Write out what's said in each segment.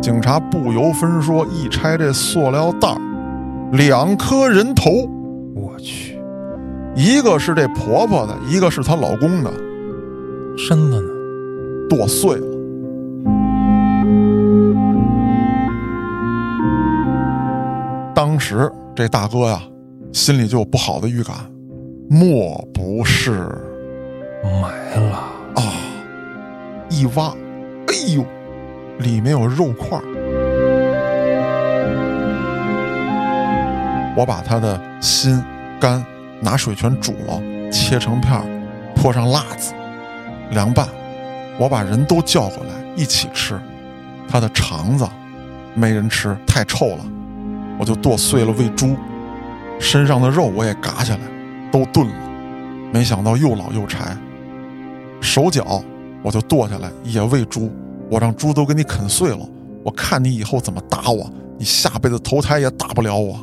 警察不由分说一拆这塑料袋儿，两颗人头，我去，一个是这婆婆的，一个是她老公的，身子呢？剁碎了。当时这大哥呀，心里就有不好的预感，莫不是埋了，啊？一挖，哎呦，里面有肉块儿。我把他的心、肝拿水全煮了，切成片儿，泼上辣子，凉拌。我把人都叫过来一起吃，他的肠子没人吃，太臭了，我就剁碎了喂猪，身上的肉我也嘎下来，都炖了。没想到又老又柴，手脚我就剁下来也喂猪，我让猪都给你啃碎了，我看你以后怎么打我，你下辈子投胎也打不了我。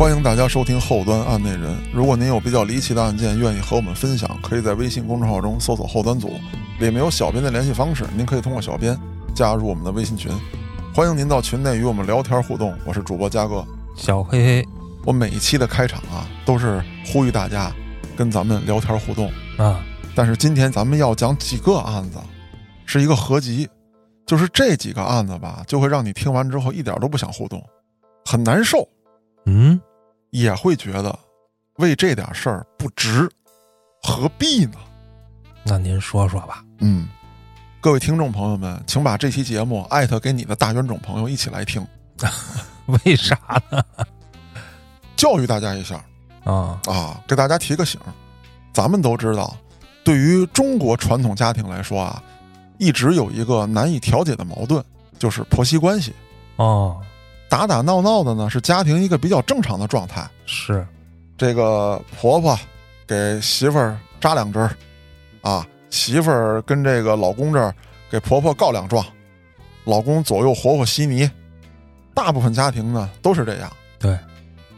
欢迎大家收听后端案内人。如果您有比较离奇的案件，愿意和我们分享，可以在微信公众号中搜索“后端组”，里面有小编的联系方式，您可以通过小编加入我们的微信群。欢迎您到群内与我们聊天互动。我是主播嘉哥。小黑黑我每一期的开场啊，都是呼吁大家跟咱们聊天互动。啊，但是今天咱们要讲几个案子，是一个合集，就是这几个案子吧，就会让你听完之后一点都不想互动，很难受，嗯，也会觉得为这点事儿不值，何必呢？那您说说吧。嗯，各位听众朋友们，请把这期节目艾特给你的大冤种朋友一起来听，为啥呢？教育大家一下啊，啊，给大家提个醒。咱们都知道，对于中国传统家庭来说啊，一直有一个难以调解的矛盾，就是婆媳关系。哦，打打闹闹的呢，是家庭一个比较正常的状态。是，这个婆婆给媳妇儿扎两针儿，啊，媳妇儿跟这个老公这儿给婆婆告两状，老公左右活活稀泥。大部分家庭呢都是这样。对，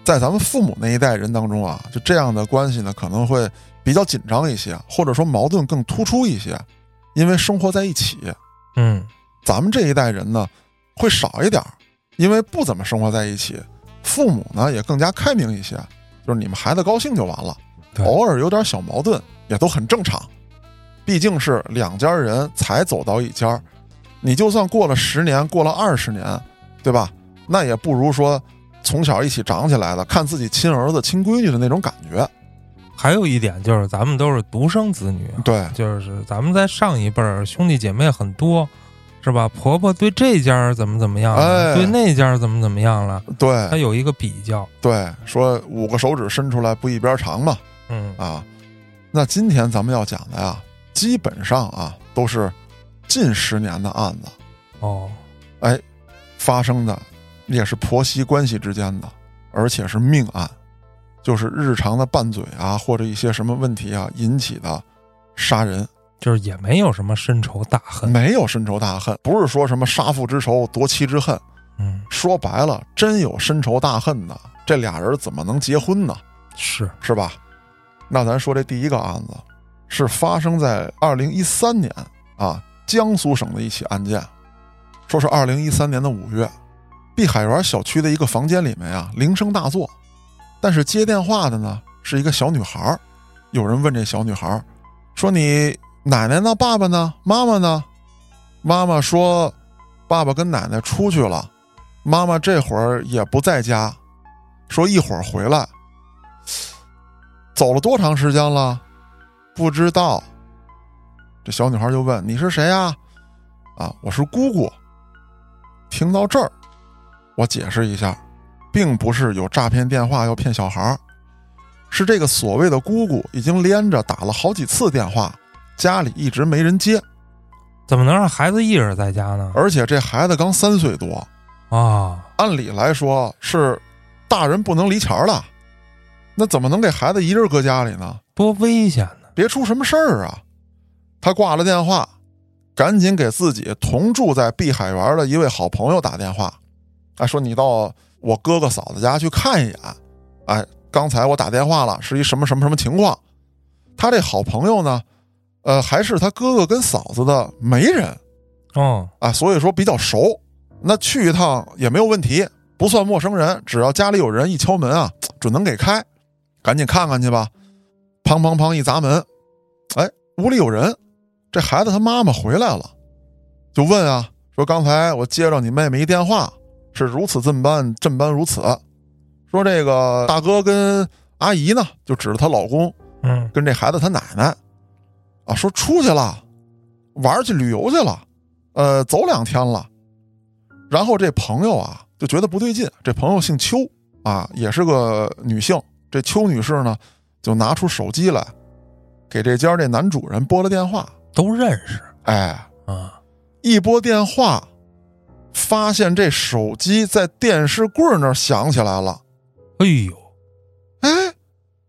在咱们父母那一代人当中啊，就这样的关系呢可能会比较紧张一些，或者说矛盾更突出一些，因为生活在一起。嗯，咱们这一代人呢会少一点儿，因为不怎么生活在一起，父母呢也更加开明一些，就是你们孩子高兴就完了，偶尔有点小矛盾也都很正常，毕竟是两家人才走到一家儿，你就算过了十年，过了二十年，对吧？那也不如说从小一起长起来的，看自己亲儿子、亲闺女的那种感觉。还有一点就是咱们都是独生子女，对，就是咱们在上一辈儿兄弟姐妹很多，是吧？婆婆对这家儿怎么怎么样了，哎对那家儿怎么怎么样了，对她，有一个比较。对，说五个手指伸出来不一边长嘛。嗯，啊，那今天咱们要讲的呀，基本上啊都是近十年的案子，哦，哎，发生的也是婆媳关系之间的，而且是命案，就是日常的拌嘴啊，或者一些什么问题啊引起的杀人，就是也没有什么深仇大恨。没有深仇大恨，不是说什么杀父之仇、夺妻之恨，嗯，说白了，真有深仇大恨的，这俩人怎么能结婚呢？是，是吧？那咱说这第一个案子，是发生在二零一三年啊，江苏省的一起案件。说是二零一三年的五月，碧海园小区的一个房间里面啊，铃声大作，但是接电话的呢是一个小女孩儿。有人问这小女孩儿说：“你奶奶呢？爸爸呢？妈妈呢？”妈妈说：“爸爸跟奶奶出去了，妈妈这会儿也不在家，说一会儿回来。”走了多长时间了？不知道。这小女孩就问：“你是谁呀？”啊，我是姑姑。听到这儿，我解释一下，并不是有诈骗电话要骗小孩，是这个所谓的姑姑已经连着打了好几次电话，家里一直没人接，怎么能让孩子一人在家呢？而且这孩子刚三岁多，啊，按理来说是大人不能离钱儿的，那怎么能给孩子一人搁家里呢？多危险呢！别出什么事儿啊！他挂了电话，赶紧给自己同住在碧海园的一位好朋友打电话，啊，说你到我哥哥嫂子家去看一眼。哎，刚才我打电话了，是一什么什么什么情况？他这好朋友呢，呃，还是他哥哥跟嫂子的媒人哦，啊，所以说比较熟。那去一趟也没有问题，不算陌生人，只要家里有人一敲门啊，准能给开。赶紧看看去吧！砰砰砰一砸门，哎，屋里有人。这孩子他妈妈回来了，就问啊，说刚才我接着你妹妹一电话，是如此这般，这般如此。说这个大哥跟阿姨呢，就指着她老公，嗯，跟这孩子他奶奶，啊，说出去了，玩去旅游去了，呃，走两天了。然后这朋友啊就觉得不对劲，这朋友姓邱啊，也是个女性。这邱女士呢，就拿出手机来，给这家这男主人拨了电话，都认识。哎，啊，一拨电话，发现这手机在电视柜那儿响起来了。哎呦，哎，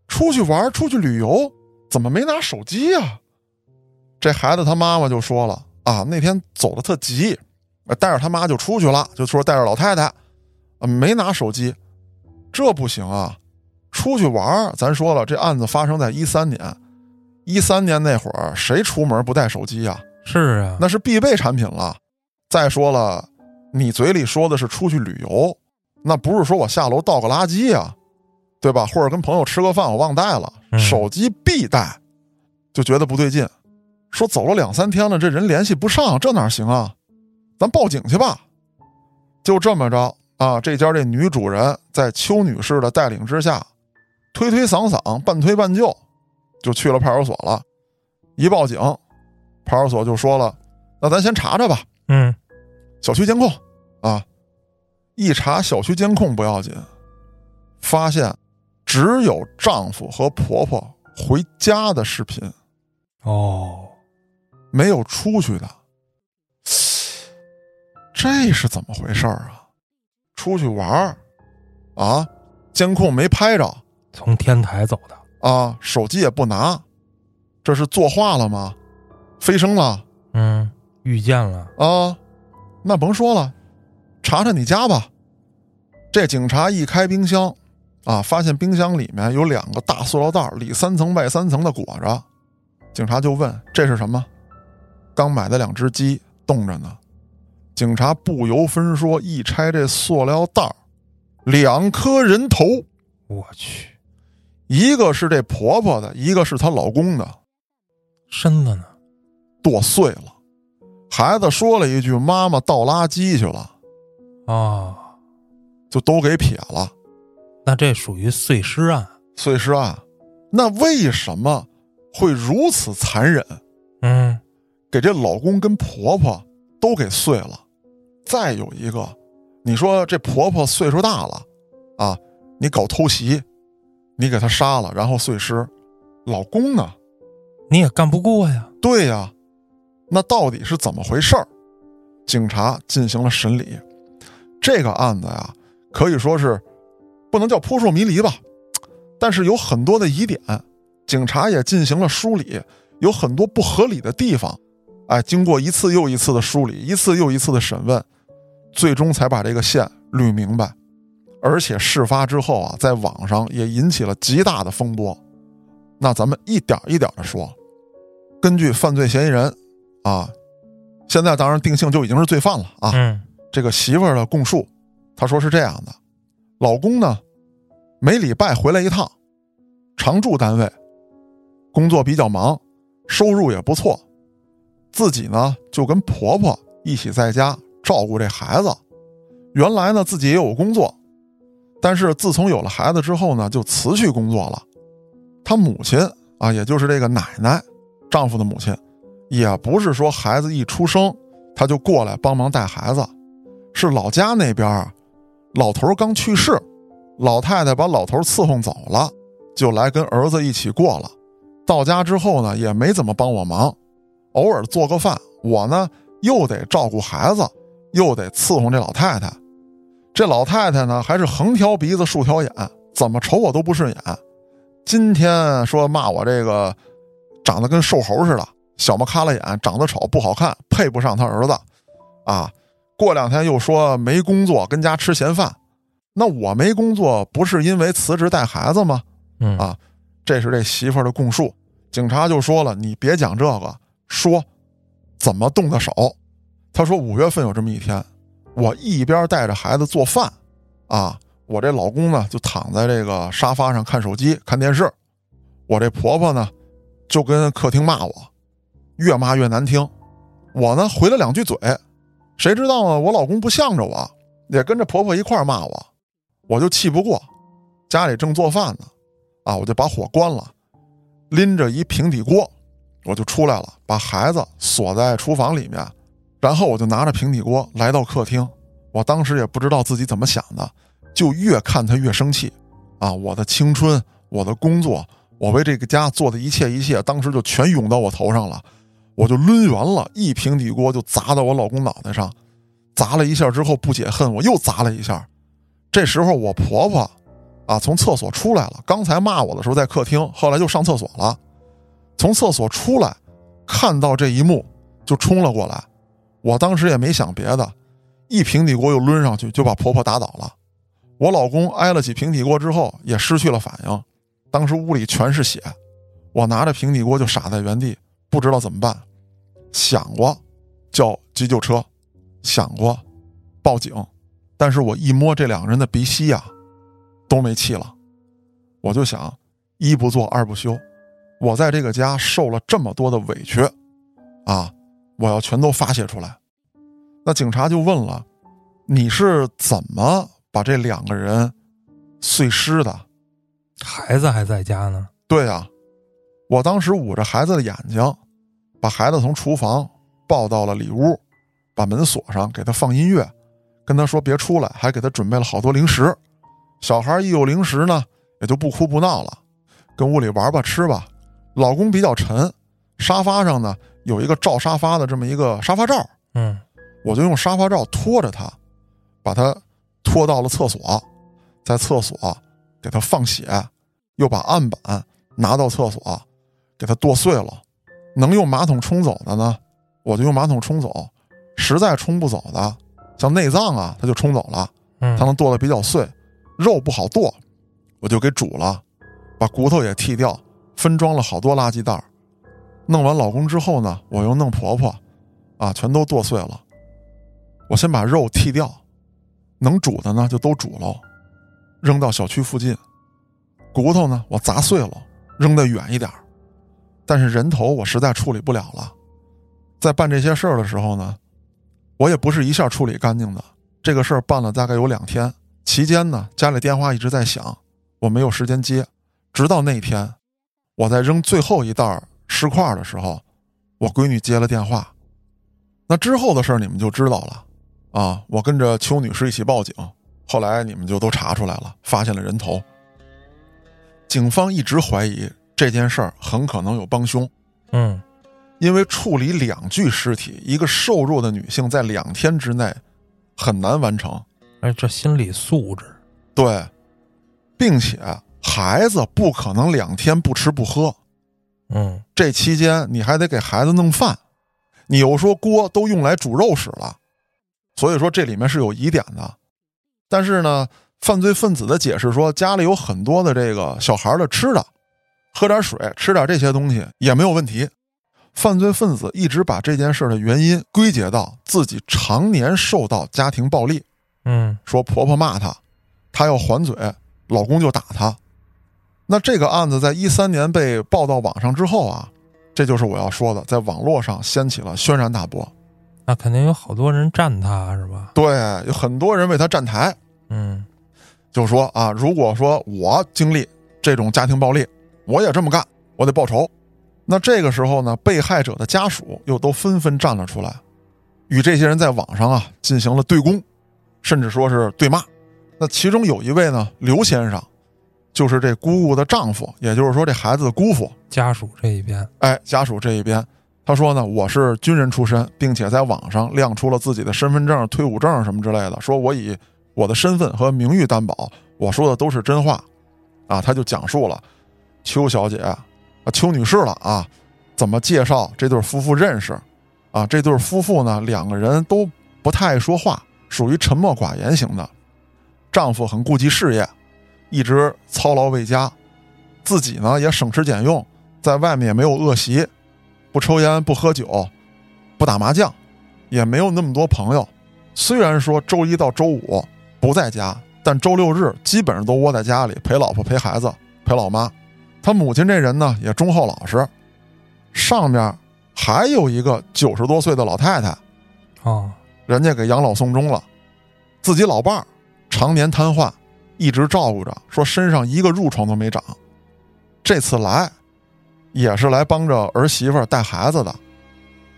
出去玩，出去旅游，怎么没拿手机呀？这孩子他妈妈就说了啊，那天走的特急，带着他妈就出去了，就说带着老太太，啊，没拿手机，这不行啊。出去玩咱说了，这案子发生在一三年，一三年那会儿，谁出门不带手机呀？是啊，那是必备产品了。再说了，你嘴里说的是出去旅游，那不是说我下楼倒个垃圾呀，对吧？或者跟朋友吃个饭，我忘带了，手机必带，就觉得不对劲。说走了两三天了，这人联系不上，这哪行啊？咱报警去吧。就这么着啊，这家这女主人在邱女士的带领之下。推推搡搡，半推半就，就去了派出所了。一报警，派出所就说了：“那咱先查查吧。”嗯，小区监控啊，一查小区监控不要紧，发现只有丈夫和婆婆回家的视频，哦，没有出去的。这是怎么回事啊？出去玩啊？监控没拍着。从天台走的啊，手机也不拿，这是作画了吗？飞升了？嗯，遇见了啊，那甭说了，查查你家吧。这警察一开冰箱，啊，发现冰箱里面有两个大塑料袋，里三层外三层的裹着。警察就问：“这是什么？”刚买的两只鸡冻着呢。警察不由分说，一拆这塑料袋，两颗人头。我去！一个是这婆婆的，一个是她老公的，身子呢，剁碎了。孩子说了一句：“妈妈倒垃圾去了。”啊，就都给撇了。那这属于碎尸案。碎尸案，那为什么会如此残忍？嗯，给这老公跟婆婆都给碎了。再有一个，你说这婆婆岁数大了啊，你搞偷袭。你给她杀了，然后碎尸，老公呢？你也干不过呀。对呀，那到底是怎么回事儿？警察进行了审理，这个案子呀，可以说是不能叫扑朔迷离吧，但是有很多的疑点，警察也进行了梳理，有很多不合理的地方。哎，经过一次又一次的梳理，一次又一次的审问，最终才把这个线捋明白。而且事发之后啊，在网上也引起了极大的风波。那咱们一点一点的说。根据犯罪嫌疑人啊，现在当然定性就已经是罪犯了啊。嗯。这个媳妇儿的供述，她说是这样的：老公呢，每礼拜回来一趟，常住单位，工作比较忙，收入也不错。自己呢就跟婆婆一起在家照顾这孩子。原来呢自己也有工作。但是自从有了孩子之后呢，就辞去工作了。他母亲啊，也就是这个奶奶，丈夫的母亲，也不是说孩子一出生他就过来帮忙带孩子，是老家那边啊老头刚去世，老太太把老头伺候走了，就来跟儿子一起过了。到家之后呢，也没怎么帮我忙，偶尔做个饭，我呢又得照顾孩子，又得伺候这老太太。这老太太呢，还是横挑鼻子竖挑眼，怎么瞅我都不顺眼。今天说骂我这个长得跟瘦猴似的，小么卡了眼，长得丑不好看，配不上他儿子，啊，过两天又说没工作，跟家吃闲饭，那我没工作不是因为辞职带孩子吗？嗯啊，这是这媳妇儿的供述。警察就说了，你别讲这个，说怎么动的手。他说五月份有这么一天，我一边带着孩子做饭，啊，我这老公呢就躺在这个沙发上看手机看电视，我这婆婆呢就跟客厅骂我，越骂越难听，我呢回了两句嘴，谁知道呢我老公不向着我，也跟着婆婆一块骂我，我就气不过，家里正做饭呢，啊，我就把火关了，拎着一平底锅，我就出来了，把孩子锁在厨房里面，然后我就拿着平底锅来到客厅。我当时也不知道自己怎么想的，就越看他越生气，啊，我的青春，我的工作，我为这个家做的一切一切，当时就全涌到我头上了，我就抡圆了一平底锅就砸到我老公脑袋上，砸了一下之后不解恨，我又砸了一下，这时候我婆婆。啊，从厕所出来了。刚才骂我的时候在客厅，后来就上厕所了。从厕所出来，看到这一幕就冲了过来。我当时也没想别的，一平底锅又抡上去，就把婆婆打倒了。我老公挨了几平底锅之后也失去了反应。当时屋里全是血，我拿着平底锅就傻在原地，不知道怎么办。想过叫急救车，想过报警，但是我一摸这两个人的鼻息呀。都没气了，我就想，一不做二不休，我在这个家受了这么多的委屈，啊，我要全都发泄出来。那警察就问了，你是怎么把这两个人碎尸的？孩子还在家呢。对呀，我当时捂着孩子的眼睛，把孩子从厨房抱到了里屋，把门锁上，给他放音乐，跟他说别出来，还给他准备了好多零食。小孩一有零食呢，也就不哭不闹了，跟屋里玩吧，吃吧。老公比较沉，沙发上呢有一个罩沙发的这么一个沙发罩，嗯，我就用沙发罩拖着他，把他拖到了厕所，在厕所给他放血，又把案板拿到厕所给他剁碎了。能用马桶冲走的呢，我就用马桶冲走；实在冲不走的，像内脏啊，他就冲走了，嗯，他能剁的比较碎。肉不好剁，我就给煮了，把骨头也剔掉，分装了好多垃圾袋弄完老公之后呢，我又弄婆婆，啊，全都剁碎了。我先把肉剔掉，能煮的呢就都煮喽，扔到小区附近。骨头呢我砸碎了，扔得远一点但是人头我实在处理不了了。在办这些事儿的时候呢，我也不是一下处理干净的。这个事儿办了大概有两天。期间呢，家里电话一直在响，我没有时间接。直到那天，我在扔最后一袋尸块的时候，我闺女接了电话。那之后的事儿你们就知道了啊！我跟着邱女士一起报警，后来你们就都查出来了，发现了人头。警方一直怀疑这件事儿很可能有帮凶。嗯，因为处理两具尸体，一个瘦弱的女性在两天之内很难完成。哎，这心理素质，对，并且孩子不可能两天不吃不喝，嗯，这期间你还得给孩子弄饭，你又说锅都用来煮肉使了，所以说这里面是有疑点的。但是呢，犯罪分子的解释说家里有很多的这个小孩的吃的，喝点水，吃点这些东西也没有问题。犯罪分子一直把这件事的原因归结到自己常年受到家庭暴力。嗯，说婆婆骂她，她要还嘴，老公就打她。那这个案子在一三年被报到网上之后啊，这就是我要说的，在网络上掀起了轩然大波。那肯定有好多人站他是吧？对，有很多人为他站台。嗯，就说啊，如果说我经历这种家庭暴力，我也这么干，我得报仇。那这个时候呢，被害者的家属又都纷纷站了出来，与这些人在网上啊进行了对攻。甚至说是对骂，那其中有一位呢，刘先生，就是这姑姑的丈夫，也就是说这孩子的姑父家属这一边，哎，家属这一边，他说呢，我是军人出身，并且在网上亮出了自己的身份证、退伍证什么之类的，说我以我的身份和名誉担保，我说的都是真话，啊，他就讲述了邱小姐啊，邱女士了啊，怎么介绍这对夫妇认识？啊，这对夫妇呢，两个人都不太爱说话，属于沉默寡言型的。丈夫很顾及事业，一直操劳为家，自己呢也省吃俭用，在外面也没有恶习，不抽烟，不喝酒，不打麻将，也没有那么多朋友。虽然说周一到周五不在家，但周六日基本上都窝在家里陪老婆、陪孩子、陪老妈。他母亲这人呢也忠厚老实。上面还有一个九十多岁的老太太，哦，人家给养老送终了，自己老伴儿常年瘫痪，一直照顾着，说身上一个褥疮都没长。这次来，也是来帮着儿媳妇带孩子的，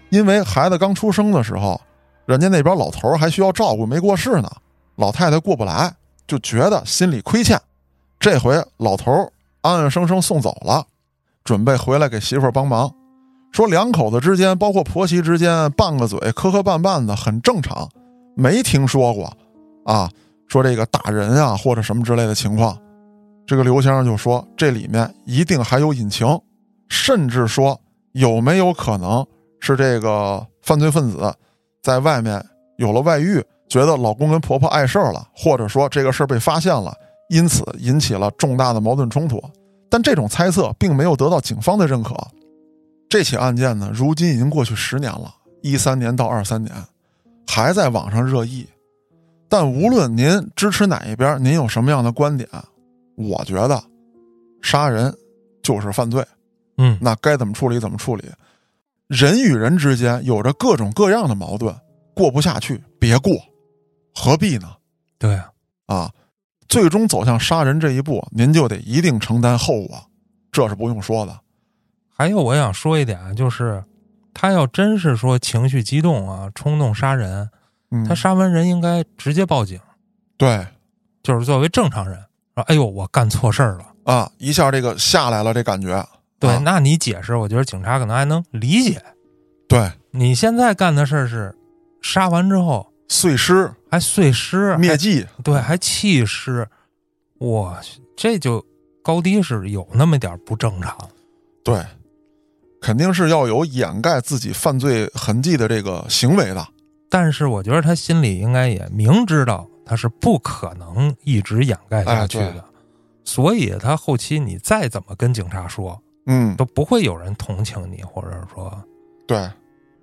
因为孩子刚出生的时候，人家那边老头还需要照顾，没过世呢，老太太过不来，就觉得心里亏欠。这回老头安安生生送走了，准备回来给媳妇帮忙。说两口子之间，包括婆媳之间，拌个嘴，磕磕绊绊的很正常，没听说过啊。说这个打人啊，或者什么之类的情况，这个刘先生就说这里面一定还有隐情，甚至说有没有可能是这个犯罪分子在外面有了外遇，觉得老公跟婆婆碍事儿了，或者说这个事儿被发现了，因此引起了重大的矛盾冲突。但这种猜测并没有得到警方的认可。这起案件呢，如今已经过去十年了，一三年到二三年，还在网上热议。但无论您支持哪一边，您有什么样的观点，我觉得，杀人就是犯罪，嗯，那该怎么处理怎么处理。人与人之间有着各种各样的矛盾，过不下去别过，何必呢？对啊，啊，最终走向杀人这一步，您就得一定承担后果，这是不用说的。还有我想说一点啊，就是他要真是说情绪激动啊，冲动杀人，嗯，他杀完人应该直接报警，对。就是作为正常人说：“哎呦，我干错事儿了。啊，一下这个下来了，这感觉，”对，啊。那你解释，我觉得警察可能还能理解。对。你现在干的事儿是杀完之后碎尸。还碎尸，还灭迹，对，还弃尸，我去，这就高低是有那么点儿不正常。对，肯定是要有掩盖自己犯罪痕迹的这个行为的。但是我觉得他心里应该也明知道他是不可能一直掩盖下去哎的，所以他后期你再怎么跟警察说，嗯，都不会有人同情你，或者说对，嗯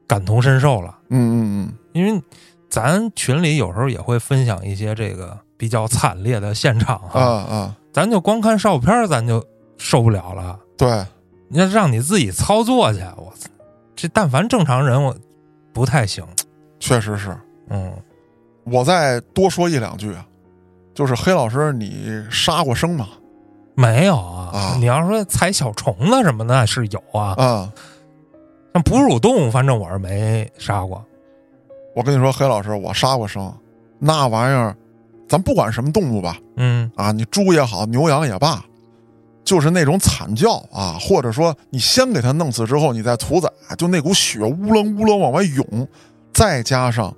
感同身受了。嗯嗯嗯因为咱群里有时候也会分享一些这个比较惨烈的现场嗯，啊啊，咱就光看照片咱就受不了了。对，你要让你自己操作去，我操！这但凡正常人，我不太行。确实是。嗯，我再多说一两句啊，就是黑老师，你杀过生吗？没有啊。啊你要说踩小虫子什么的，是有啊。啊，像哺乳动物，反正我是没杀过。我跟你说，黑老师，我杀过生，那玩意儿，咱不管什么动物吧，嗯啊，你猪也好，牛羊也罢，就是那种惨叫啊，或者说你先给它弄死之后，你再屠宰，就那股血乌楞乌楞往外涌，再加上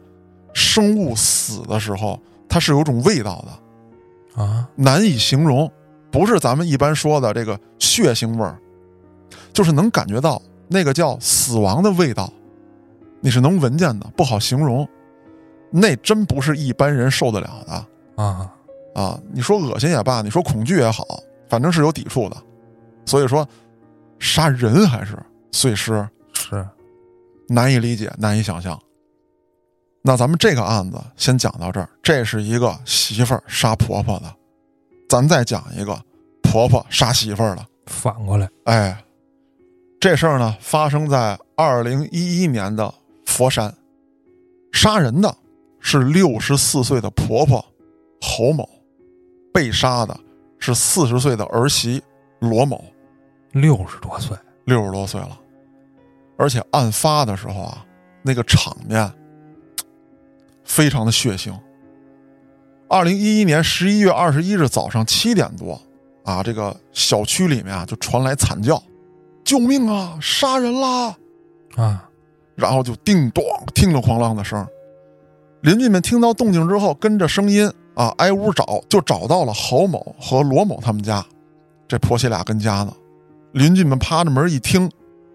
生物死的时候，它是有种味道的，啊，难以形容，不是咱们一般说的这个血腥味儿，就是能感觉到那个叫死亡的味道，你是能闻见的，不好形容，那真不是一般人受得了的。啊，啊，你说恶心也罢，你说恐惧也好，反正是有抵触的。所以说，杀人还是碎尸，是难以理解，难以想象。那咱们这个案子先讲到这儿，这是一个媳妇儿杀婆婆的，咱再讲一个婆婆杀媳妇儿的。反过来。哎，这事儿呢发生在二零一一年的佛山，杀人的是六十四岁的婆婆侯某，被杀的是四十岁的儿媳罗某，六十多岁，六十多岁了，而且案发的时候啊，那个场面非常的血腥。二零一一年十一月二十一日早上七点多，啊，这个小区里面啊就传来惨叫：“救命啊！杀人啦！”啊，然后就叮咚听了哐啷的声。邻居们听到动静之后，跟着声音啊挨屋找，就找到了侯某和罗某他们家，这婆媳俩跟家呢。邻居们趴着门一听，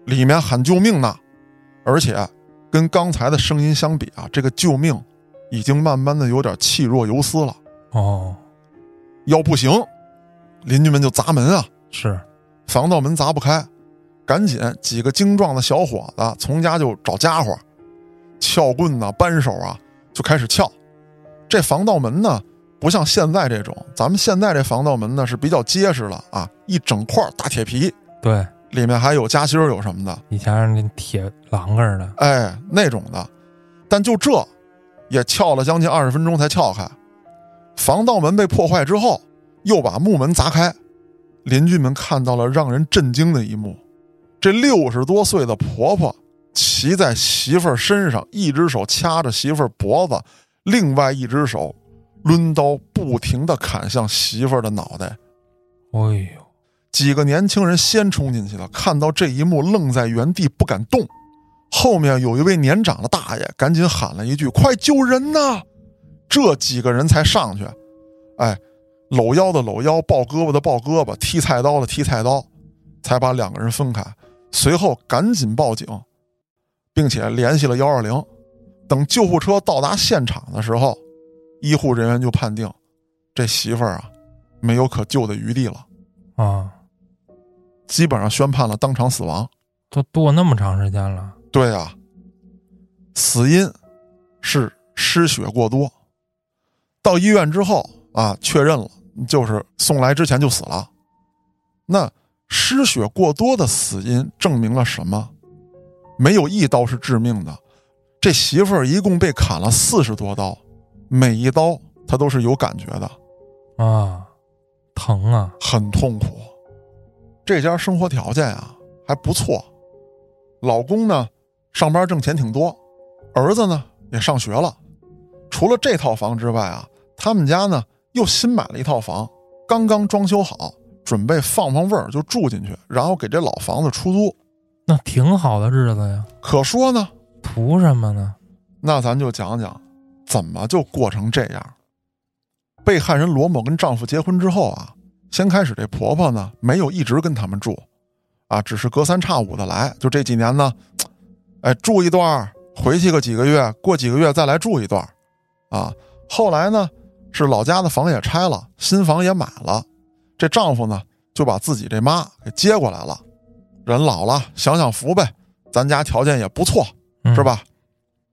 里面喊救命呢，而且跟刚才的声音相比啊，这个救命已经慢慢的有点气若游丝了。哦，要不行，邻居们就砸门啊，是，防盗门砸不开，赶紧几个精壮的小伙子从家就找家伙，撬棍呐、扳手啊，就开始撬。这防盗门呢，不像现在这种，咱们现在这防盗门呢是比较结实了啊，一整块大铁皮，对，里面还有夹心儿有什么的，以前是那铁栏杆儿的，哎，那种的。但就这，也撬了将近二十分钟才撬开。防盗门被破坏之后，又把木门砸开，邻居们看到了让人震惊的一幕：这六十多岁的婆婆骑在媳妇儿身上，一只手掐着媳妇儿脖子，另外一只手抡刀不停地砍向媳妇儿的脑袋。哎呦，几个年轻人先冲进去了，看到这一幕，愣在原地不敢动。后面有一位年长的大爷赶紧喊了一句：“快救人呐！”这几个人才上去，哎，搂腰的搂腰，抱胳膊的抱胳膊，踢菜刀的踢菜刀，才把两个人分开。随后赶紧报警，并且联系了幺二零。等救护车到达现场的时候，医护人员就判定这媳妇儿啊没有可救的余地了。啊，基本上宣判了当场死亡。都剁那么长时间了，对啊，死因是失血过多。到医院之后啊，确认了就是送来之前就死了。那失血过多的死因证明了什么？没有一刀是致命的。这媳妇儿一共被砍了四十多刀，每一刀她都是有感觉的，啊，疼啊，很痛苦。这家生活条件啊还不错，老公呢上班挣钱挺多，儿子呢也上学了。除了这套房之外啊，他们家呢又新买了一套房，刚刚装修好，准备放放味儿就住进去，然后给这老房子出租。那挺好的日子呀，可说呢，图什么呢？那咱就讲讲，怎么就过成这样。被害人罗某跟丈夫结婚之后啊，先开始这婆婆呢没有一直跟他们住，啊，只是隔三差五的来。就这几年呢，哎，住一段儿，回去个几个月，过几个月再来住一段儿，啊。后来呢，是老家的房也拆了，新房也买了，这丈夫呢就把自己这妈给接过来了。人老了，享享福呗，咱家条件也不错，嗯是？吧？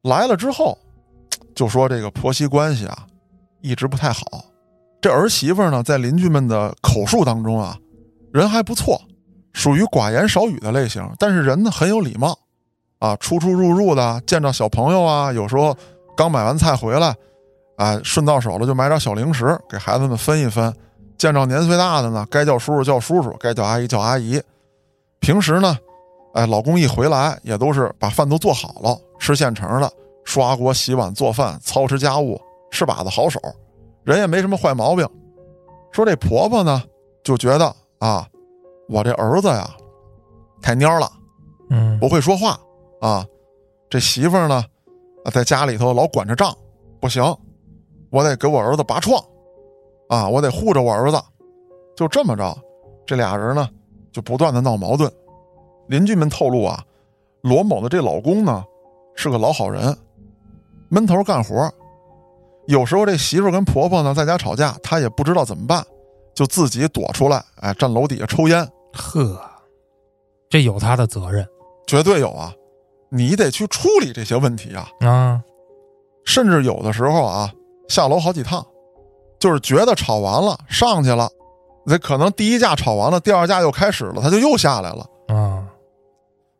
来了之后，就说这个婆媳关系啊，一直不太好。这儿媳妇呢，在邻居们的口述当中啊，人还不错，属于寡言少语的类型，但是人呢很有礼貌，啊，出出入入的，见着小朋友啊，有时候刚买完菜回来，啊，顺到手了就买点小零食给孩子们分一分。见着年岁大的呢，该叫叔叔叫叔叔，该叫阿姨叫阿姨。平时呢，哎，老公一回来也都是把饭都做好了，吃现成的，刷锅、洗碗、做饭、操持家务，是把子好手，人也没什么坏毛病。说这婆婆呢，就觉得啊，我这儿子呀，太蔫了，嗯，不会说话啊。这媳妇儿呢，啊，在家里头老管着账，不行，我得给我儿子拔创，啊，我得护着我儿子。就这么着，这俩人呢就不断的闹矛盾。邻居们透露啊，罗某的这老公呢是个老好人，闷头干活。有时候这媳妇儿跟婆婆呢在家吵架，他也不知道怎么办，就自己躲出来，哎，站楼底下抽烟。呵，这有他的责任绝对有啊，你得去处理这些问题啊。啊，甚至有的时候啊，下楼好几趟，就是觉得吵完了上去了，那可能第一架吵完了，第二架又开始了，他就又下来了。啊，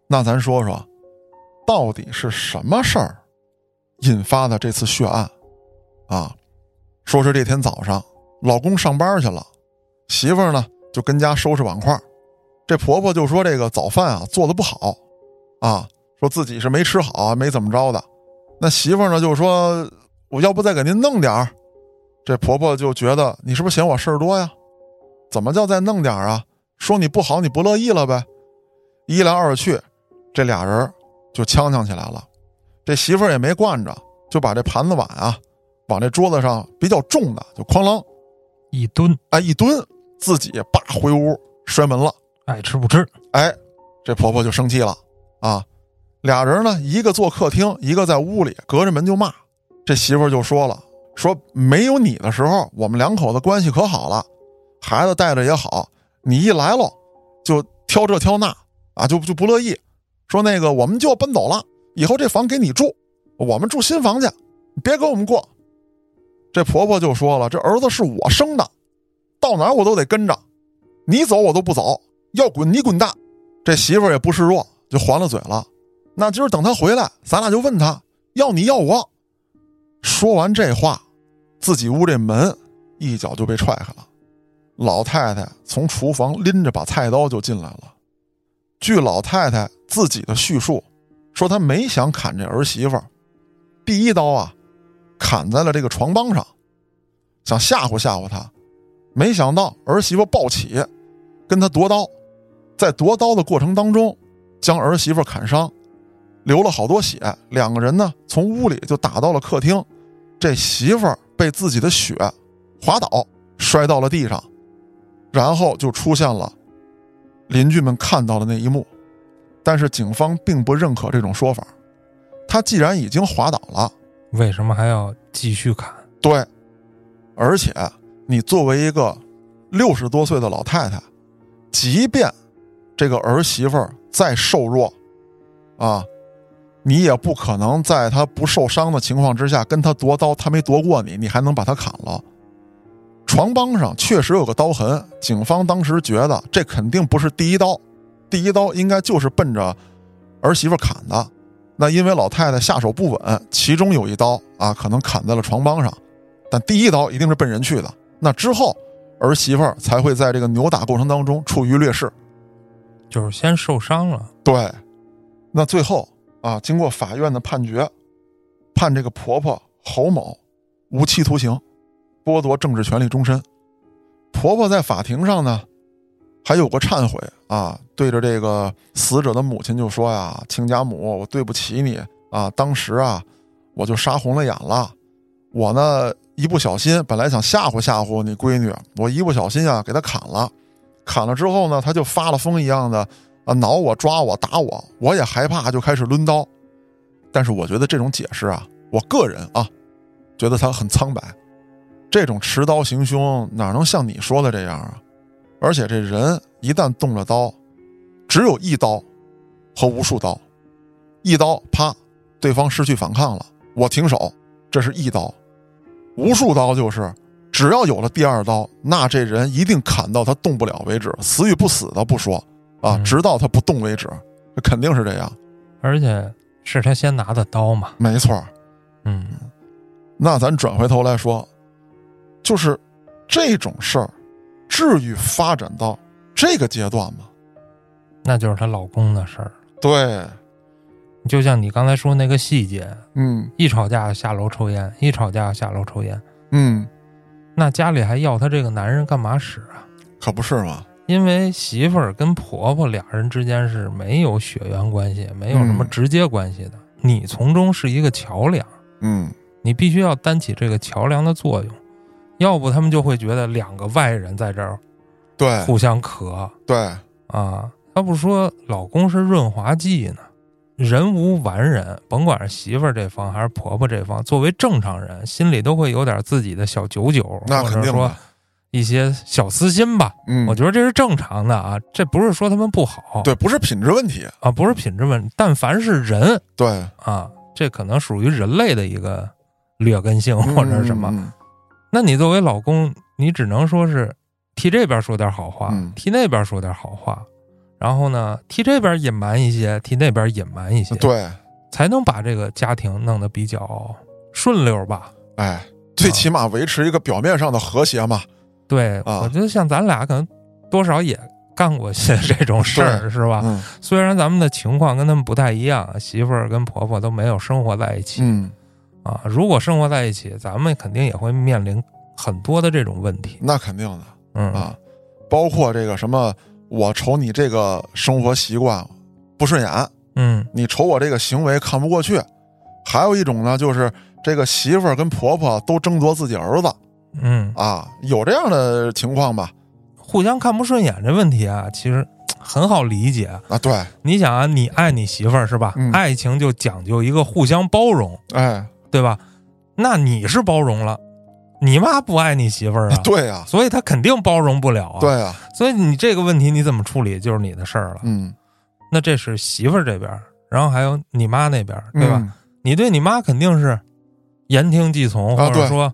那咱说说，到底是什么事儿引发的这次血案？啊，说是这天早上，老公上班去了，媳妇儿呢就跟家收拾碗筷，这婆婆就说这个早饭啊做的不好，啊，说自己是没吃好，没怎么着的。那媳妇呢就说，我要不再给您弄点儿。这婆婆就觉得你是不是嫌我事儿多呀？怎么叫再弄点儿啊？说你不好，你不乐意了呗？一来二去，这俩人就呛呛起来了。这媳妇儿也没惯着，就把这盘子碗啊往这桌子上比较重的就哐啷一蹲，哎一蹲，自己叭回屋摔门了。爱吃不吃，哎，这婆婆就生气了啊。俩人呢，一个坐客厅，一个在屋里，隔着门就骂。这媳妇就说了：“说没有你的时候，我们两口子关系可好了，孩子带着也好。你一来了，就挑这挑那啊，就就不乐意。说那个我们就要搬走了，以后这房给你住，我们住新房去，别跟我们过。”这婆婆就说了：“这儿子是我生的，到哪儿我都得跟着，你走我都不走，要滚你滚蛋。”这媳妇也不示弱，就还了嘴了。那今儿等他回来，咱俩就问他要你要我。说完这话，自己屋这门一脚就被踹开了。老太太从厨房拎着把菜刀就进来了。据老太太自己的叙述，说她没想砍这儿媳妇，第一刀啊，砍在了这个床帮上，想吓唬吓唬她。没想到儿媳妇暴起，跟他夺刀，在夺刀的过程当中，将儿媳妇砍伤。流了好多血，两个人呢从屋里就打到了客厅，这媳妇儿被自己的血滑倒，摔到了地上，然后就出现了邻居们看到的那一幕。但是警方并不认可这种说法，他既然已经滑倒了，为什么还要继续砍？对，而且你作为一个六十多岁的老太太，即便这个儿媳妇儿再瘦弱，啊。你也不可能在他不受伤的情况之下跟他夺刀，他没夺过你，你还能把他砍了？床帮上确实有个刀痕，警方当时觉得这肯定不是第一刀，第一刀应该就是奔着儿媳妇砍的。那因为老太太下手不稳，其中有一刀啊，可能砍在了床帮上，但第一刀一定是奔人去的。那之后儿媳妇才会在这个扭打过程当中处于劣势，就是先受伤了。对，那最后。啊！经过法院的判决，判这个婆婆侯某无期徒刑，剥夺政治权利终身。婆婆在法庭上呢，还有个忏悔啊，对着这个死者的母亲就说呀：“亲家母，我对不起你啊！当时啊，我就杀红了眼了。我呢，一不小心，本来想吓唬吓唬你闺女，我一不小心啊，给她砍了。砍了之后呢，她就发了疯一样的。”啊！挠我、抓我、打我，我也害怕，就开始抡刀。但是我觉得这种解释啊，我个人啊，觉得他很苍白。这种持刀行凶哪能像你说的这样啊？而且这人一旦动了刀，只有一刀和无数刀。一刀啪，对方失去反抗了，我停手，这是一刀；无数刀就是只要有了第二刀，那这人一定砍到他动不了为止，死与不死的不说。啊，直到他不动为止，肯定是这样。而且是他先拿的刀嘛？没错。嗯，那咱转回头来说，就是这种事儿，至于发展到这个阶段吗？那就是她老公的事儿。对，就像你刚才说那个细节，嗯，一吵架下楼抽烟，一吵架下楼抽烟，嗯，那家里还要他这个男人干嘛使啊？可不是吗？因为媳妇儿跟婆婆俩人之间是没有血缘关系，没有什么直接关系的。你从中是一个桥梁，嗯，你必须要担起这个桥梁的作用，要不他们就会觉得两个外人在这儿，对，互相磕，对啊。要不说老公是润滑剂呢，人无完人，甭管是媳妇儿这方还是婆婆这方，作为正常人，心里都会有点自己的小九九，那或者说。一些小私心吧，嗯，我觉得这是正常的啊，这不是说他们不好，对，不是品质问题啊，不是品质问题。但凡是人，对啊，这可能属于人类的一个劣根性或者什么。那你作为老公，你只能说是替这边说点好话，替那边说点好话，然后呢，替这边隐瞒一些，替那边隐瞒一些，对，才能把这个家庭弄得比较顺溜吧？哎，最起码维持一个表面上的和谐嘛。对，我觉得像咱俩可能多少也干过些 这种事儿，是吧？虽然咱们的情况跟他们不太一样，媳妇儿跟婆婆都没有生活在一起，嗯，啊，如果生活在一起，咱们肯定也会面临很多的这种问题。那肯定的，嗯啊，包括这个什么，我瞅你这个生活习惯不顺眼，嗯，你瞅我这个行为看不过去，还有一种呢，就是这个媳妇儿跟婆婆都争夺自己儿子。嗯啊，有这样的情况吧？互相看不顺眼这问题啊，其实很好理解啊。对，你想啊，你爱你媳妇儿是吧？爱情就讲究一个互相包容，哎，对吧？那你是包容了，你妈不爱你媳妇儿啊？对啊，所以他肯定包容不了啊。对啊，所以你这个问题你怎么处理就是你的事儿了。嗯，那这是媳妇儿这边，然后还有你妈那边，对吧？你对你妈肯定是言听计从，或者说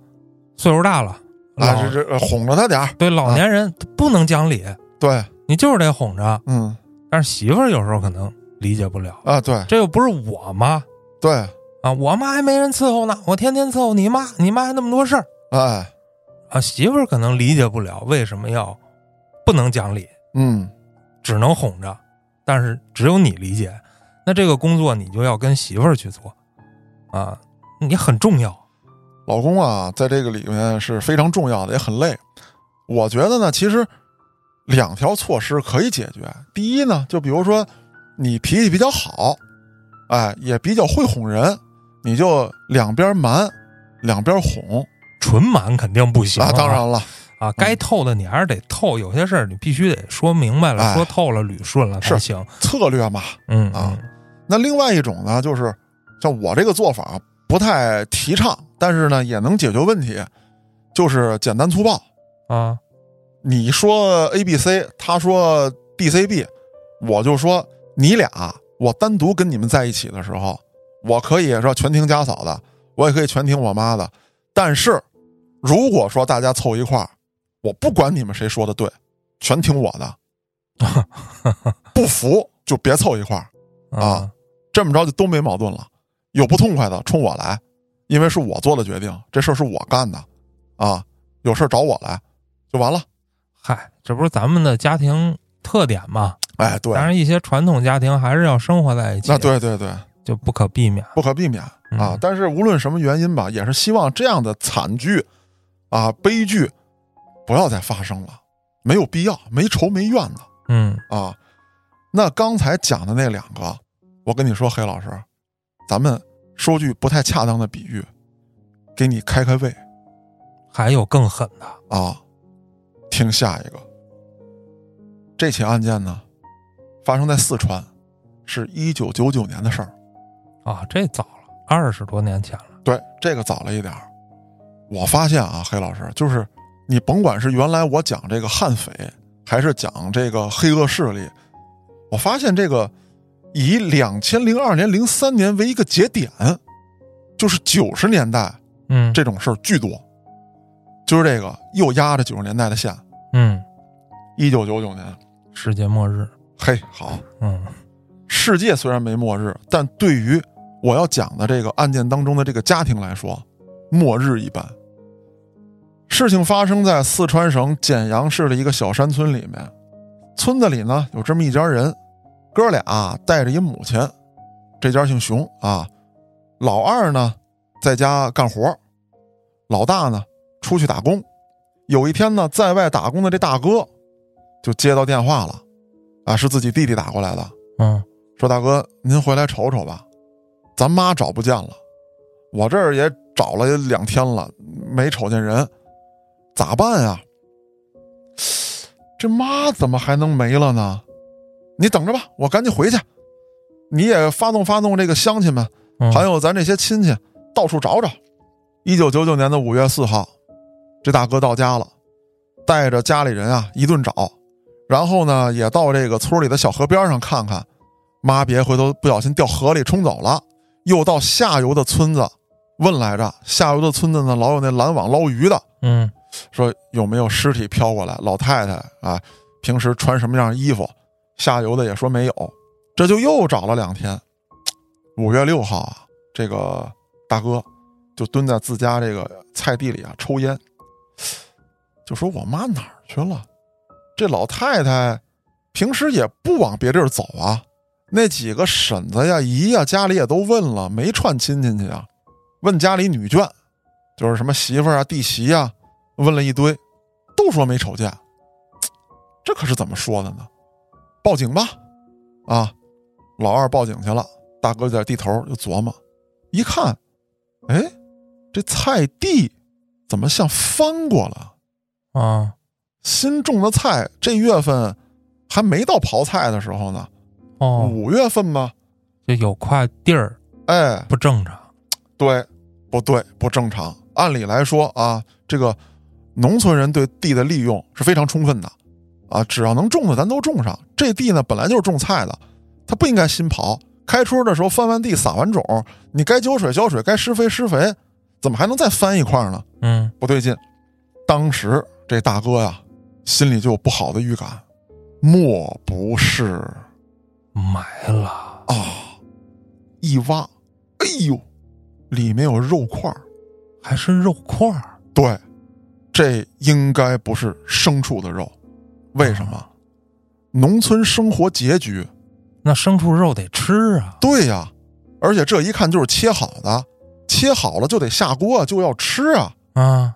岁数大了。啊，这这哄着他点儿，对老年人不能讲理，对你就是得哄着，嗯。但是媳妇儿有时候可能理解不了啊，对，这又不是我妈，对啊，我妈还没人伺候呢，我天天伺候你妈，你妈还那么多事儿，哎，啊，媳妇儿可能理解不了为什么要不能讲理，嗯，只能哄着，但是只有你理解，那这个工作你就要跟媳妇儿去做，啊，你很重要。老公啊，在这个里面是非常重要的，也很累。我觉得呢，其实两条措施可以解决。第一呢，就比如说你脾气比较好，哎，也比较会哄人，你就两边瞒，两边哄。纯瞒肯定不行啊，当然了啊，该透的你还是得透，有些事儿你必须得说明白了，说透了，捋顺了才行。策略嘛，嗯啊。那另外一种呢，就是像我这个做法。不太提倡，但是呢也能解决问题，就是简单粗暴啊。你说 A B C，他说 D C B，我就说你俩，我单独跟你们在一起的时候，我可以说全听家嫂的，我也可以全听我妈的。但是如果说大家凑一块儿，我不管你们谁说的对，全听我的。不服就别凑一块儿啊，这么着就都没矛盾了。有不痛快的冲我来，因为是我做的决定，这事儿是我干的，啊，有事找我来就完了。嗨，这不是咱们的家庭特点吗？哎，对。当然，一些传统家庭还是要生活在一起。那对对对，就不可避免，不可避免啊。但是无论什么原因吧，也是希望这样的惨剧啊、悲剧不要再发生了，没有必要，没仇没怨的。嗯啊，那刚才讲的那两个，我跟你说，黑老师。咱们说句不太恰当的比喻，给你开开胃。还有更狠的啊！听下一个。这起案件呢，发生在四川，是一九九九年的事儿。啊，这早了，二十多年前了。对，这个早了一点儿。我发现啊，黑老师，就是你甭管是原来我讲这个悍匪，还是讲这个黑恶势力，我发现这个。以两千零二年、零三年为一个节点，就是九十年代，嗯，这种事儿巨多。就是这个又压着九十年代的线，嗯，一九九九年。世界末日，嘿，好，嗯，世界虽然没末日，但对于我要讲的这个案件当中的这个家庭来说，末日一般。事情发生在四川省简阳市的一个小山村里面，村子里呢有这么一家人。哥俩带着一母亲，这家姓熊啊。老二呢在家干活，老大呢出去打工。有一天呢，在外打工的这大哥就接到电话了，啊，是自己弟弟打过来的。嗯，说大哥，您回来瞅瞅吧，咱妈找不见了。我这儿也找了两天了，没瞅见人，咋办呀？这妈怎么还能没了呢？你等着吧，我赶紧回去。你也发动发动这个乡亲们，还有咱这些亲戚，到处找找。一九九九年的五月四号，这大哥到家了，带着家里人啊一顿找，然后呢也到这个村里的小河边上看看，妈别回头不小心掉河里冲走了。又到下游的村子问来着，下游的村子呢老有那拦网捞鱼的，嗯，说有没有尸体飘过来？老太太啊，平时穿什么样衣服？下游的也说没有，这就又找了两天。五月六号啊，这个大哥就蹲在自家这个菜地里啊抽烟，就说：“我妈哪儿去了？这老太太平时也不往别地儿走啊。那几个婶子呀、姨呀，家里也都问了，没串亲戚去啊。问家里女眷，就是什么媳妇啊、弟媳呀，问了一堆，都说没瞅见。这可是怎么说的呢？”报警吧，啊，老二报警去了，大哥在地头就琢磨，一看，哎，这菜地怎么像翻过了啊？新种的菜这月份还没到刨菜的时候呢。哦，五月份吗？就有块地儿，哎，不正常。对，不对，不正常。按理来说啊，这个农村人对地的利用是非常充分的啊，只要能种的咱都种上。这地呢本来就是种菜的，它不应该新刨。开春的时候翻完地撒完种，你该浇水浇水，该施肥施肥，怎么还能再翻一块呢？嗯，不对劲。当时这大哥呀，心里就有不好的预感，莫不是埋了啊？一挖，哎呦，里面有肉块还是肉块对，这应该不是牲畜的肉，为什么？农村生活拮据。那牲畜肉得吃啊！对呀，而且这一看就是切好的，切好了就得下锅，就要吃啊！啊，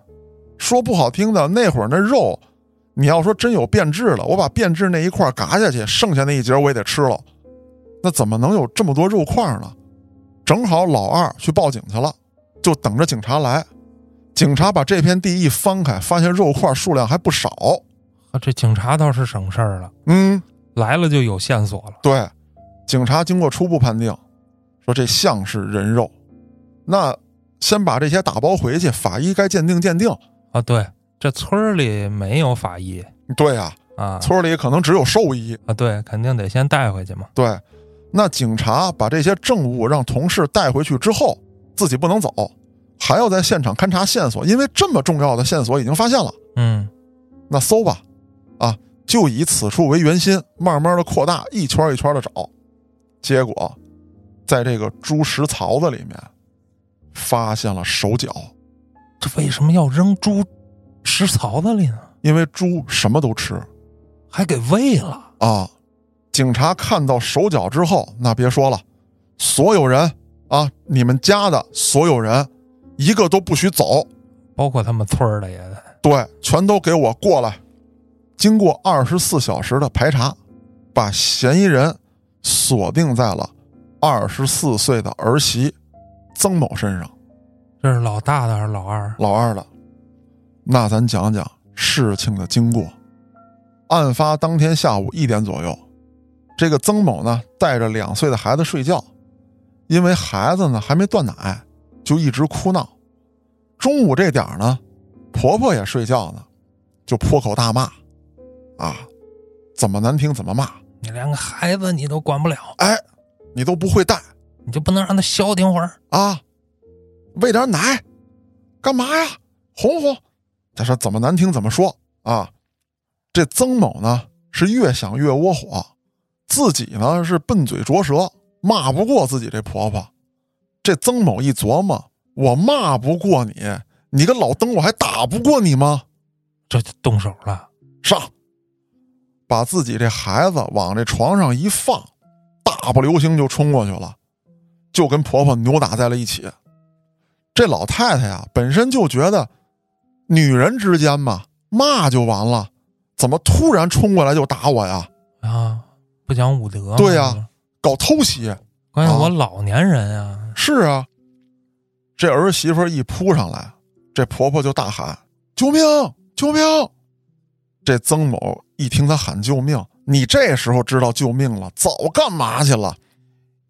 说不好听的，那会儿那肉，你要说真有变质了，我把变质那一块嘎下去，剩下那一截我也得吃了。那怎么能有这么多肉块呢？正好老二去报警去了，就等着警察来。警察把这片地一翻开，发现肉块数量还不少。啊，这警察倒是省事儿了。嗯，来了就有线索了。对。警察经过初步判定，说这像是人肉，那先把这些打包回去，法医该鉴定鉴定啊。对，这村里没有法医。对呀，啊，村里可能只有兽医啊。对，肯定得先带回去嘛。对，那警察把这些证物让同事带回去之后，自己不能走，还要在现场勘察线索，因为这么重要的线索已经发现了。嗯，那搜吧，啊，就以此处为圆心，慢慢的扩大，一圈一圈的找。结果，在这个猪食槽子里面，发现了手脚。这为什么要扔猪食槽子里呢？因为猪什么都吃，还给喂了啊！警察看到手脚之后，那别说了，所有人啊，你们家的所有人，一个都不许走，包括他们村的也对，全都给我过来。经过二十四小时的排查，把嫌疑人。锁定在了二十四岁的儿媳曾某身上，这是老大的还是老二？老二的。那咱讲讲事情的经过。案发当天下午一点左右，这个曾某呢带着两岁的孩子睡觉，因为孩子呢还没断奶，就一直哭闹。中午这点呢，婆婆也睡觉呢，就破口大骂，啊，怎么难听怎么骂。你连个孩子你都管不了，哎，你都不会带，你就不能让他消停会儿啊？喂点奶，干嘛呀？哄哄。他说怎么难听怎么说啊？这曾某呢是越想越窝火，自己呢是笨嘴拙舌，骂不过自己这婆婆。这曾某一琢磨，我骂不过你，你个老登我还打不过你吗？这就动手了，上。把自己这孩子往这床上一放，大步流星就冲过去了，就跟婆婆扭打在了一起。这老太太呀，本身就觉得女人之间嘛，骂就完了，怎么突然冲过来就打我呀？啊，不讲武德。对呀，搞偷袭。关键我老年人啊。是啊，这儿媳妇一扑上来，这婆婆就大喊：“救命！救命！”这曾某一听他喊救命，你这时候知道救命了，早干嘛去了？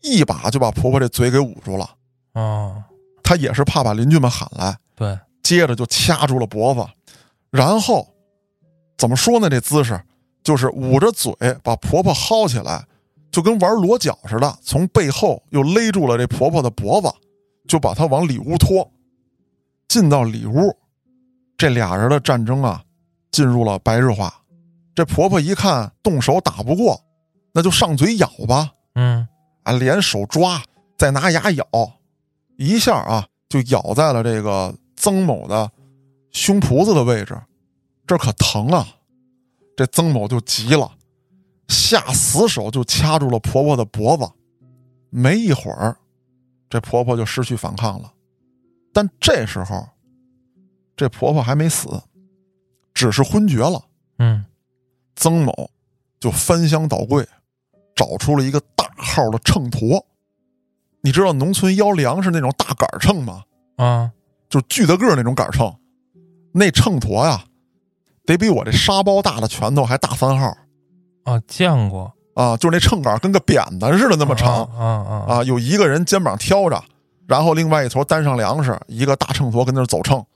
一把就把婆婆这嘴给捂住了。哦，他也是怕把邻居们喊来。对，接着就掐住了脖子，然后怎么说呢？这姿势就是捂着嘴，把婆婆薅起来，就跟玩裸脚似的，从背后又勒住了这婆婆的脖子，就把她往里屋拖。进到里屋，这俩人的战争啊。进入了白日化，这婆婆一看动手打不过，那就上嘴咬吧。嗯，啊，连手抓，再拿牙咬，一下啊就咬在了这个曾某的胸脯子的位置，这可疼啊！这曾某就急了，下死手就掐住了婆婆的脖子。没一会儿，这婆婆就失去反抗了，但这时候，这婆婆还没死。只是昏厥了，嗯，曾某就翻箱倒柜，找出了一个大号的秤砣。你知道农村腰粮食那种大杆秤吗？啊，就巨大个那种杆秤。那秤砣呀，得比我这沙包大的拳头还大三号。啊，见过啊，就是那秤杆跟个扁担似的那么长啊啊啊，有一个人肩膀挑着，然后另外一头担上粮食，一个大秤砣跟那走秤。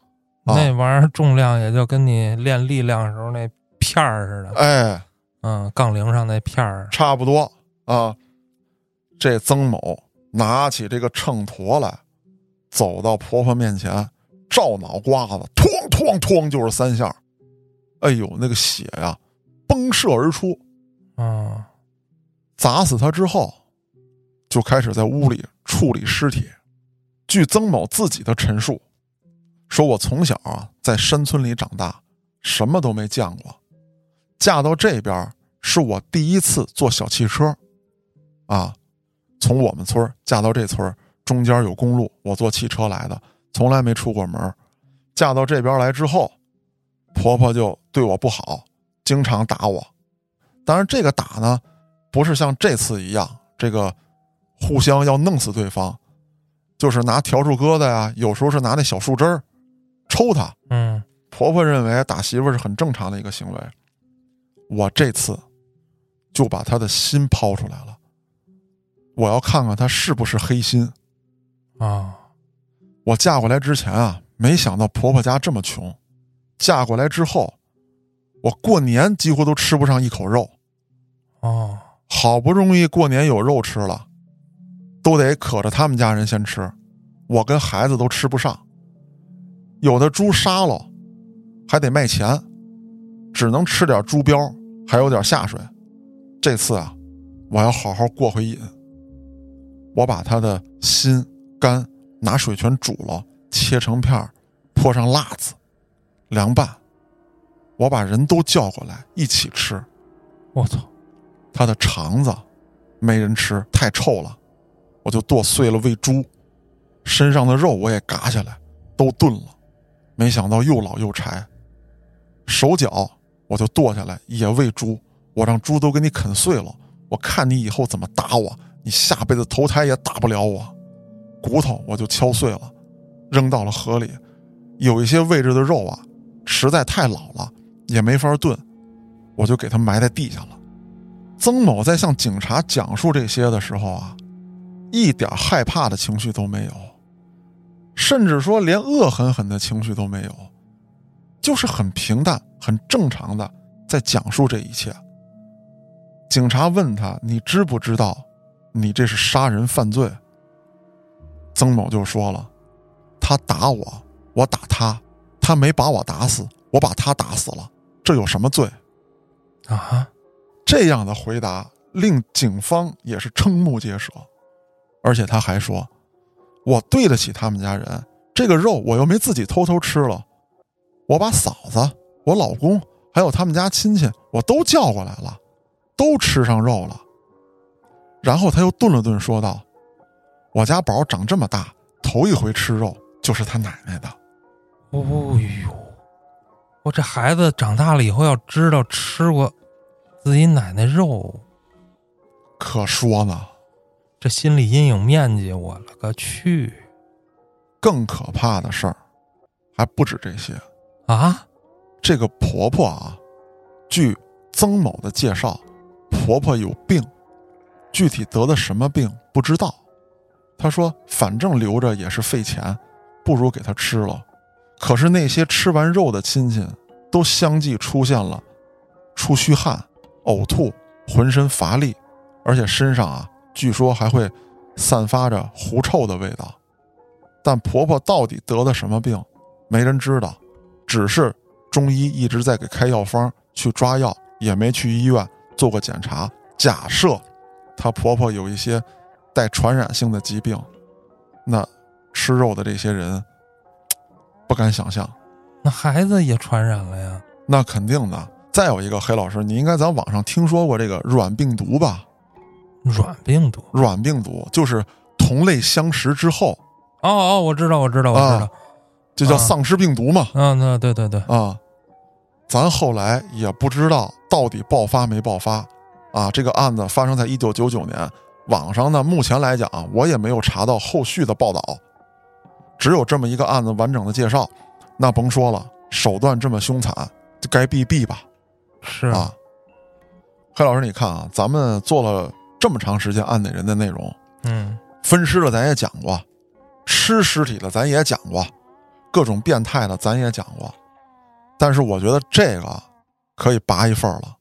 那玩意儿重量也就跟你练力量时候那片儿似的，哎，嗯，杠铃上那片儿差不多啊。这曾某拿起这个秤砣来，走到婆婆面前，照脑瓜子，哐哐哐就是三下。哎呦，那个血呀，崩射而出，啊，砸死他之后，就开始在屋里处理尸体。据曾某自己的陈述。说我从小啊在山村里长大，什么都没见过。嫁到这边是我第一次坐小汽车，啊，从我们村嫁到这村中间有公路，我坐汽车来的，从来没出过门。嫁到这边来之后，婆婆就对我不好，经常打我。当然，这个打呢，不是像这次一样，这个互相要弄死对方，就是拿笤帚疙瘩呀，有时候是拿那小树枝儿。抽他，嗯，婆婆认为打媳妇是很正常的一个行为。我这次就把她的心抛出来了，我要看看她是不是黑心啊！我嫁过来之前啊，没想到婆婆家这么穷，嫁过来之后，我过年几乎都吃不上一口肉。哦，好不容易过年有肉吃了，都得可着他们家人先吃，我跟孩子都吃不上。有的猪杀了，还得卖钱，只能吃点猪膘，还有点下水。这次啊，我要好好过回瘾。我把他的心肝拿水全煮了，切成片泼上辣子，凉拌。我把人都叫过来一起吃。我操，他的肠子没人吃，太臭了，我就剁碎了喂猪。身上的肉我也嘎下来，都炖了。没想到又老又柴，手脚我就剁下来也喂猪，我让猪都给你啃碎了。我看你以后怎么打我，你下辈子投胎也打不了我。骨头我就敲碎了，扔到了河里。有一些位置的肉啊，实在太老了，也没法炖，我就给它埋在地下了。曾某在向警察讲述这些的时候啊，一点害怕的情绪都没有。甚至说连恶狠狠的情绪都没有，就是很平淡、很正常的在讲述这一切。警察问他：“你知不知道，你这是杀人犯罪？”曾某就说了：“他打我，我打他，他没把我打死，我把他打死了，这有什么罪？”啊，这样的回答令警方也是瞠目结舌，而且他还说。我对得起他们家人，这个肉我又没自己偷偷吃了，我把嫂子、我老公还有他们家亲戚我都叫过来了，都吃上肉了。然后他又顿了顿，说道：“我家宝长这么大，头一回吃肉就是他奶奶的。”哦呦，我这孩子长大了以后要知道吃过自己奶奶肉，可说呢。这心理阴影面积，我了个去！更可怕的事儿还不止这些啊！这个婆婆啊，据曾某的介绍，婆婆有病，具体得的什么病不知道。她说：“反正留着也是费钱，不如给她吃了。”可是那些吃完肉的亲戚都相继出现了出虚汗、呕吐、浑身乏力，而且身上啊。据说还会散发着狐臭的味道，但婆婆到底得了什么病，没人知道。只是中医一直在给开药方去抓药，也没去医院做过检查。假设她婆婆有一些带传染性的疾病，那吃肉的这些人不敢想象，那孩子也传染了呀？那肯定的。再有一个，黑老师，你应该在网上听说过这个软病毒吧？软病毒，软病毒就是同类相食之后，哦哦，我知道，我知道，我知道，就叫丧尸病毒嘛。嗯，那对对对啊，咱后来也不知道到底爆发没爆发啊。这个案子发生在一九九九年，网上呢目前来讲，我也没有查到后续的报道，只有这么一个案子完整的介绍。那甭说了，手段这么凶残，就该毙毙吧。是啊。黑老师，你看啊，咱们做了这么长时间案内人的内容，嗯，分尸的咱也讲过，吃尸体的咱也讲过，各种变态的咱也讲过，但是我觉得这个可以拔一份了，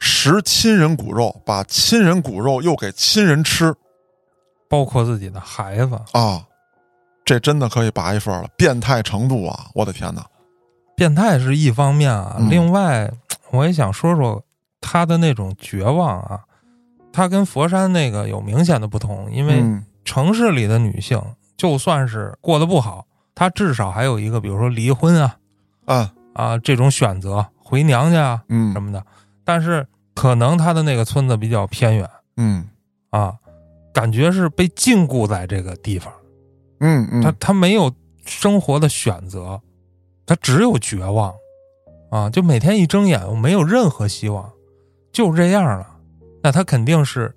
食亲人骨肉，把亲人骨肉又给亲人吃，包括自己的孩子。啊，这真的可以拔一份了，变态程度啊，我的天哪！变态是一方面啊，另外我也想说说他的那种绝望啊，他跟佛山那个有明显的不同，因为城市里的女性就算是过得不好，她至少还有一个，比如说离婚啊，啊。啊这种选择回娘家啊，嗯。什么的，但是可能她的那个村子比较偏远，嗯。啊，感觉是被禁锢在这个地方，嗯嗯，他他没有生活的选择。她只有绝望，啊，就每天一睁眼，我没有任何希望，就这样了。那他肯定是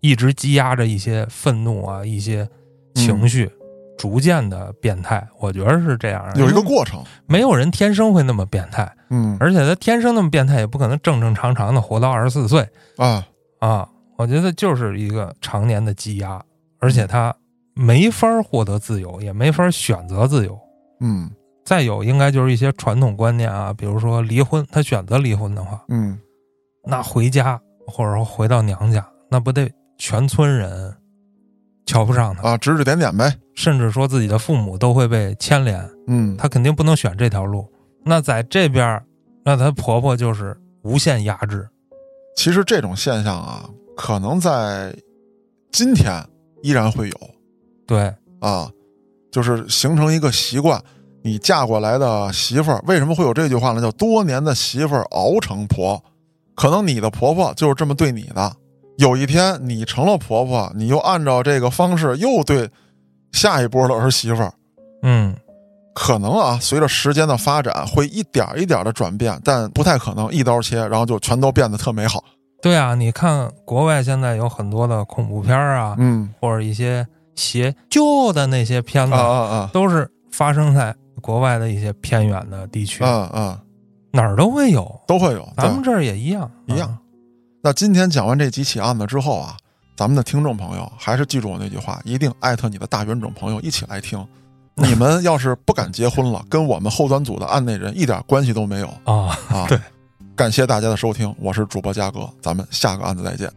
一直积压着一些愤怒啊，一些情绪，逐渐的变态。我觉得是这样，有一个过程。没有人天生会那么变态，嗯，而且他天生那么变态，也不可能正正常常的活到二十四岁啊啊。我觉得就是一个常年的积压，而且他没法获得自由，也没法选择自由。嗯。再有，应该就是一些传统观念啊，比如说离婚，他选择离婚的话，嗯，那回家或者说回到娘家，那不得全村人瞧不上他啊，指指点点呗，甚至说自己的父母都会被牵连，嗯，她肯定不能选这条路。那在这边，那她婆婆就是无限压制。其实这种现象啊，可能在今天依然会有，对啊，就是形成一个习惯。你嫁过来的媳妇儿为什么会有这句话呢？叫多年的媳妇儿熬成婆，可能你的婆婆就是这么对你的。有一天你成了婆婆，你又按照这个方式又对下一波的儿媳妇儿，嗯，可能啊，随着时间的发展会一点一点的转变，但不太可能一刀切，然后就全都变得特美好。对啊，你看国外现在有很多的恐怖片啊，嗯，或者一些邪旧的那些片子啊啊啊，都是发生在。国外的一些偏远的地区，嗯嗯，哪儿都会有，都会有，咱们这儿也一样，一样。那今天讲完这几起案子之后啊，咱们的听众朋友还是记住我那句话，一定艾特你的大冤种朋友一起来听。你们要是不敢结婚了，跟我们后端组的案内人一点关系都没有啊啊！对，感谢大家的收听，我是主播嘉哥，咱们下个案子再见。